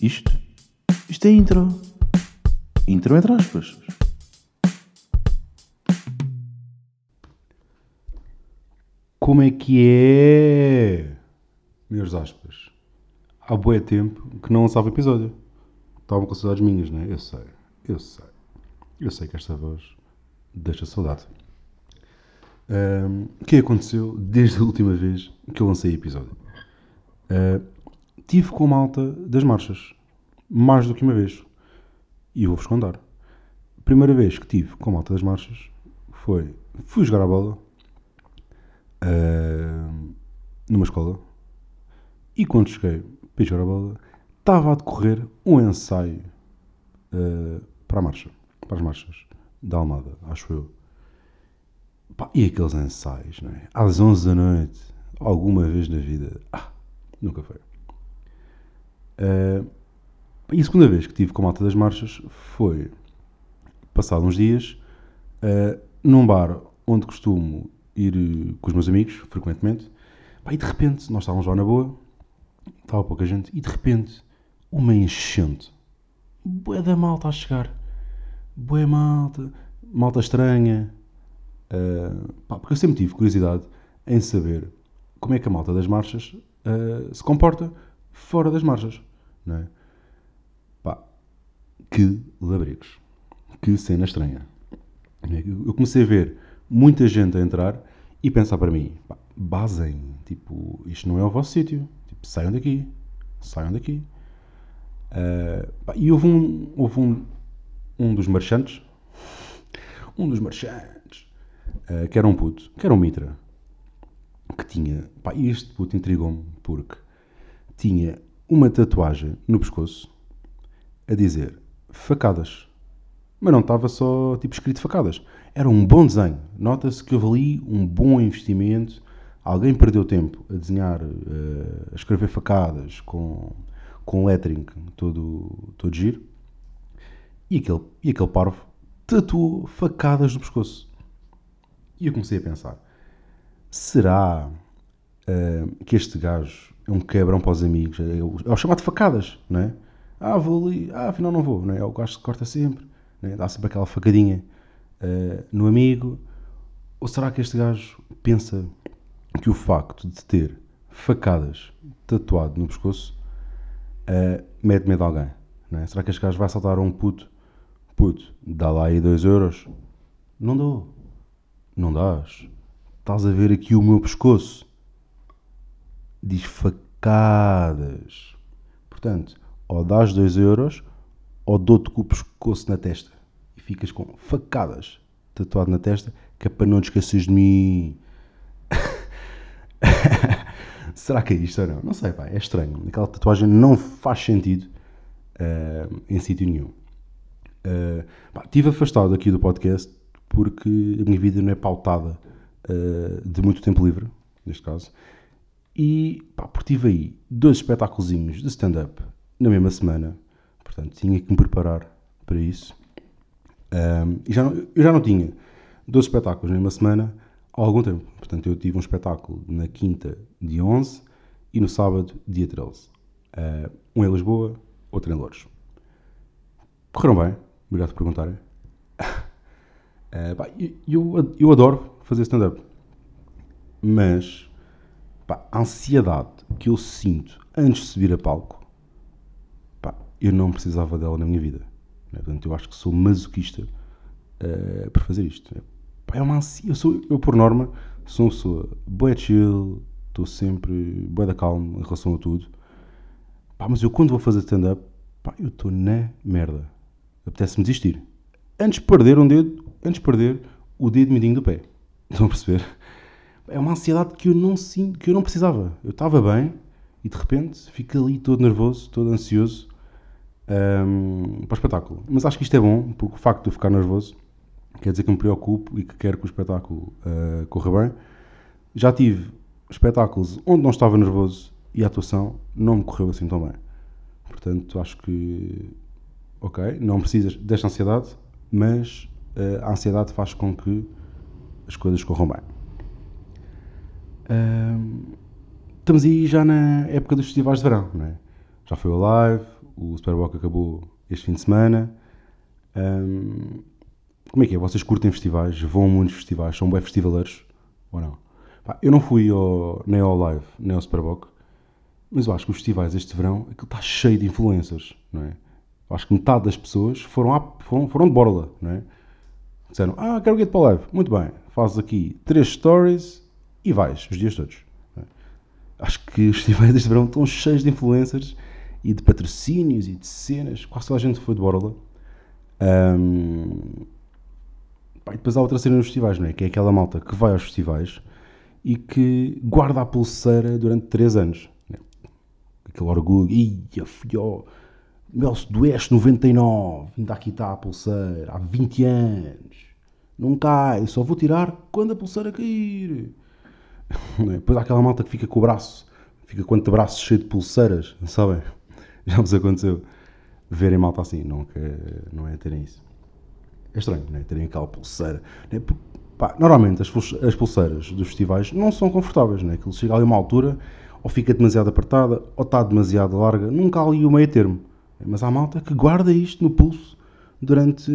Isto? Isto é intro. Intro entre aspas. Como é que é? Meus aspas. Há bué tempo que não lançava episódio. Estavam com saudades minhas, não é? Eu sei, eu sei. Eu sei que esta voz deixa saudade. O que aconteceu desde a última vez que eu lancei episódio? Ah, tive com malta das marchas. Mais do que uma vez. E vou-vos contar. A primeira vez que tive com malta das marchas foi... Fui jogar a bola. ah, numa escola. E quando cheguei para jogar a bola, estava a decorrer um ensaio ah, para a marcha. Para as marchas da Almada, acho eu. Pá, e aqueles ensaios, não é? Às 11 da noite, alguma vez na vida. Ah, nunca foi. Ah, e a segunda vez que tive com a malta das marchas foi, passado uns dias, ah, num bar onde costumo ir eh, com os meus amigos, frequentemente. E de repente, nós estávamos lá na boa, estava pouca gente, e de repente, uma enchente. Bué da malta a chegar. Bué malta, malta estranha. Ah, pá, porque eu sempre tive curiosidade em saber como é que a malta das marchas ah, se comporta fora das marchas, é? Pá, que labrigos. Que cena estranha. É? Eu comecei a ver muita gente a entrar e pensar para mim, pá, basem, tipo, isto não é o vosso sítio. Tipo, saiam daqui. Saiam daqui. Ah, pá, e houve um, houve um, um dos marchantes, um dos marchantes, ah, que era um puto, que era um mitra, que tinha, pá, este puto intrigou-me porque tinha uma tatuagem no pescoço a dizer facadas. Mas não estava só tipo escrito facadas. Era um bom desenho. Nota-se que houve ali um bom investimento. Alguém perdeu tempo a desenhar, eh, a escrever facadas com, com lettering todo, todo giro. E aquele, e aquele parvo tatuou facadas no pescoço. E eu comecei a pensar: será eh, que este gajo é um quebrão para os amigos? É o, é o chamado facadas, não é? Ah, vou ali, ah, afinal não vou, não é? É o gajo que corta sempre, é? dá sempre aquela facadinha eh, no amigo. Ou será que este gajo pensa que o facto de ter facadas tatuado no pescoço uh, mete medo a alguém? É? Será que este gajo vai saltar a um puto? Puto, dá lá aí 2 euros. Não dou. Não dás. Estás a ver aqui o meu pescoço. Diz facadas. Portanto, ou dás 2 euros ou dou-te com o pescoço na testa. E ficas com facadas tatuado na testa, que é para não te esqueces de mim. Será que é isto ou não? Não sei, pá, é estranho. Aquela tatuagem não faz sentido uh, em sítio nenhum. Uh, pá, estive afastado aqui do podcast porque a minha vida não é pautada uh, de muito tempo livre, neste caso. E pá, porque tive aí dois espetáculos de stand-up na mesma semana. Portanto, tinha que me preparar para isso. Um, e já não, eu já não tinha dois espetáculos na mesma semana há algum tempo. Portanto, eu tive um espetáculo na quinta, dia 11, e no sábado, dia 13. Uh, um em Lisboa, outro em Louros. Correram bem, obrigado por perguntarem. Uh, pá, eu, eu adoro fazer stand-up, mas pá, a ansiedade que eu sinto antes de subir a palco, pá, eu não precisava dela na minha vida. Né? Portanto, eu acho que sou masoquista uh, por fazer isto. Pá, é uma. Eu, sou, eu, por norma, sou uma pessoa boa chill, estou sempre boa da calma em relação a tudo. Pá, mas eu, quando vou fazer stand-up, eu estou na merda. Apetece-me desistir. Antes de perder um dedo, antes de perder o dedo mindinho do pé. Estão a perceber? É uma ansiedade que eu não sinto, que eu não precisava. Eu estava bem e de repente fico ali todo nervoso, todo ansioso um, para o espetáculo. Mas acho que isto é bom, porque o facto de eu ficar nervoso quer dizer que me preocupo e que quero que o espetáculo uh, corra bem. Já tive espetáculos onde não estava nervoso e a atuação não me correu assim tão bem. Portanto, acho que, ok, não precisas desta ansiedade, mas uh, a ansiedade faz com que as coisas corram bem. Estamos aí já na época dos festivais de verão, não é? Já foi o live, o Superboc acabou este fim de semana. Ahm, como é que é? Vocês curtem festivais? Vão a muitos festivais? São bem festivaleiros? Ou não? Eu não fui ao, nem ao Live, nem ao Superboc, mas eu acho que os festivais este verão, aquilo está cheio de influencers, não é? Eu acho que metade das pessoas foram, à- foram, foram de borla, não é? Disseram, ah, quero ir para o live. Muito bem, fazes aqui três stories e vais, os dias todos. é? Acho que os festivais deste verão estão cheios de influencers e de patrocínios e de cenas. Quase toda a gente foi de borla. Pá, e depois há outra cena nos festivais, não é? Que é aquela malta que vai aos festivais e que guarda a pulseira durante 3 anos. né? Aquele orgulho, ia fió, Mel Sudoeste 99, ainda aqui está a pulseira, há 20 anos. Não cai, só vou tirar quando a pulseira cair. É? Depois há aquela malta que fica com o braço, fica com o antebraço cheio de pulseiras, sabem? Já vos aconteceu verem malta assim, não, que, não é terem isso. É estranho, não é? Terem aquela pulseira. é? Pá, normalmente as, as pulseiras dos festivais não são confortáveis, não é? Aquilo chega ali a uma altura, ou fica demasiado apertada, ou está demasiado larga, nunca há ali o meio termo. Mas há malta que guarda isto no pulso durante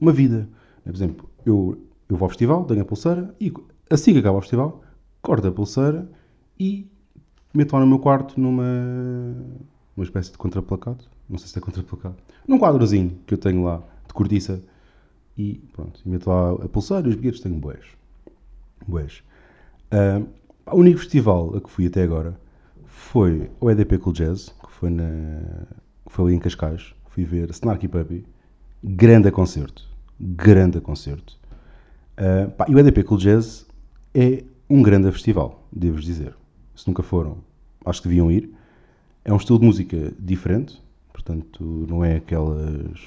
uma vida. Por exemplo, eu, eu vou ao festival, tenho a pulseira, e assim que acaba o festival, corto a pulseira e meto-a no meu quarto numa uma espécie de contraplacado. Não sei se é contraplacado. Num quadrozinho que eu tenho lá de cortiça. E pronto, meto lá a pulseira e os bilhetes tenho boés. Boés. Ah, o único festival a que fui até agora foi o EDP Cool Jazz, que foi, na, foi ali em Cascais. Fui ver Snarky Puppy. Grande concerto. Grande concerto. Ah, pá, e o EDP Cool Jazz é um grande festival, devo-vos dizer. Se nunca foram, acho que deviam ir. É um estilo de música diferente, portanto, não é aquelas.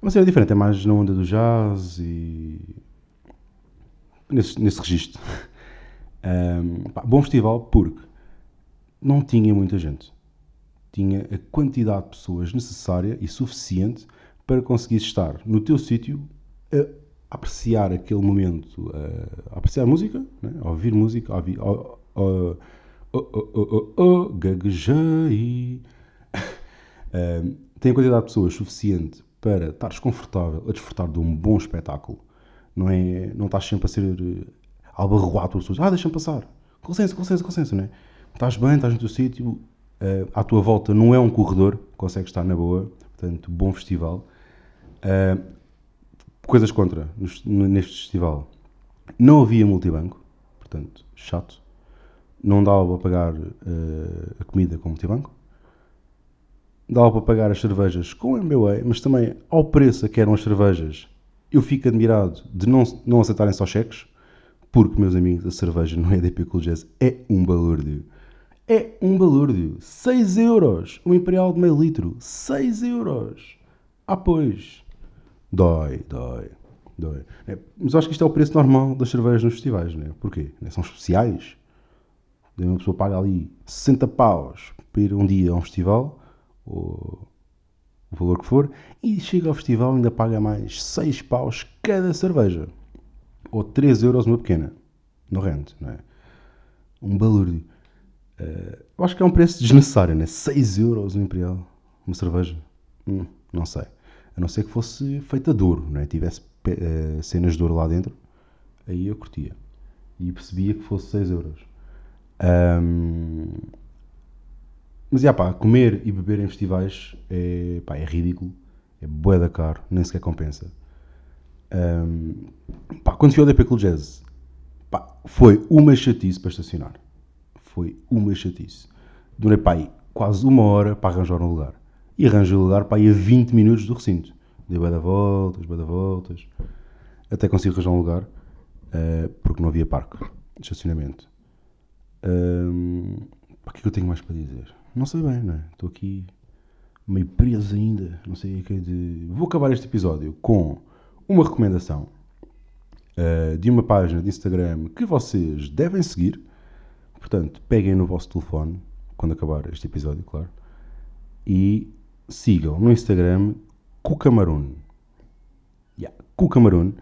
É uma cena diferente, é mais na onda do jazz e. nesse, nesse registro. Ahm, pá, bom festival porque não tinha muita gente. Tinha a quantidade de pessoas necessária e suficiente para conseguir estar no teu sítio a apreciar aquele momento, a apreciar música, né? ouvir música, ouvir. Oh, oh, oh, oh, gaguejei. Ahm, tem a quantidade de pessoas suficiente para estares confortável a desfrutar de um bom espetáculo. Não é? Não estás sempre a ser eh, albarroado por pessoas. Ah, deixa-me passar. Com licença, com licença, com licença, não é? Estás bem, estás no teu sítio. eh, à tua volta não é um corredor. Consegues estar na boa. Portanto, bom festival. Ah, coisas contra neste festival. Não havia multibanco. Portanto, chato. Não dava para pagar eh, a comida com multibanco dava para pagar as cervejas com o MBA, mas também ao preço a que eram as cervejas, eu fico admirado de não, não aceitarem só cheques, porque, meus amigos, a cerveja no EDP Cool Jazz é um balúrdio. É um balúrdio. 6 euros. Um imperial de meio litro. 6 euros. Ah, pois. Dói, dói, dói. É, mas acho que isto é o preço normal das cervejas nos festivais, não é? Porquê? É? São especiais. Uma pessoa paga ali 60 paus para ir um dia a um festival, ou o valor que for, e chega ao festival e ainda paga mais 6 paus cada cerveja. Ou 3 euros uma pequena. No rente, não é? Um balúrdio. Eh, eu acho que é um preço desnecessário, né? 6 euros um imperial. Uma cerveja. Hum, não sei. A não ser que fosse feita de ouro, não é? Tivesse eh, cenas de ouro lá dentro. Aí eu curtia. E percebia que fosse 6 euros. Ahm, mas, já pá, comer e beber em festivais é, pá, é ridículo. É bué da caro. Nem sequer compensa. Ahm, pá, quando fui ao DP Cool Jazz, pá, foi uma chatice para estacionar. Foi uma chatice. Demorei pá, quase uma hora para arranjar um lugar. E arranjei lugar para aí a 20 minutos do recinto. Dei bué da voltas, bué da voltas. Até consigo arranjar um lugar, eh, porque não havia parque de estacionamento. Pá, o que é que eu tenho mais para dizer? Não sei bem, não é? Estou aqui meio preso ainda. Não sei o que é de. Vou acabar este episódio com uma recomendação uh, de uma página de Instagram que vocês devem seguir. Portanto, peguem no vosso telefone quando acabar este episódio, claro, e sigam no Instagram Cucamarun. Yeah, Cucamarun.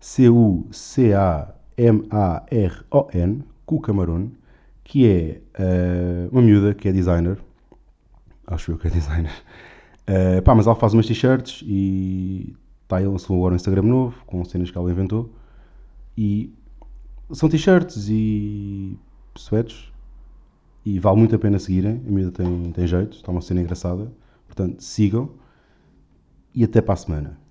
C-U-C-A-M-A-R-O-N. Cucamarun. Que é uh, uma miúda que é designer. acho eu que é designer. Uh, pá, mas ela faz umas t-shirts e está ele lançou agora um Instagram novo com cenas que ela inventou. E são t-shirts e sweats e vale muito a pena seguirem. A miúda tem, tem jeito, está uma cena engraçada. Portanto, sigam e até para a semana.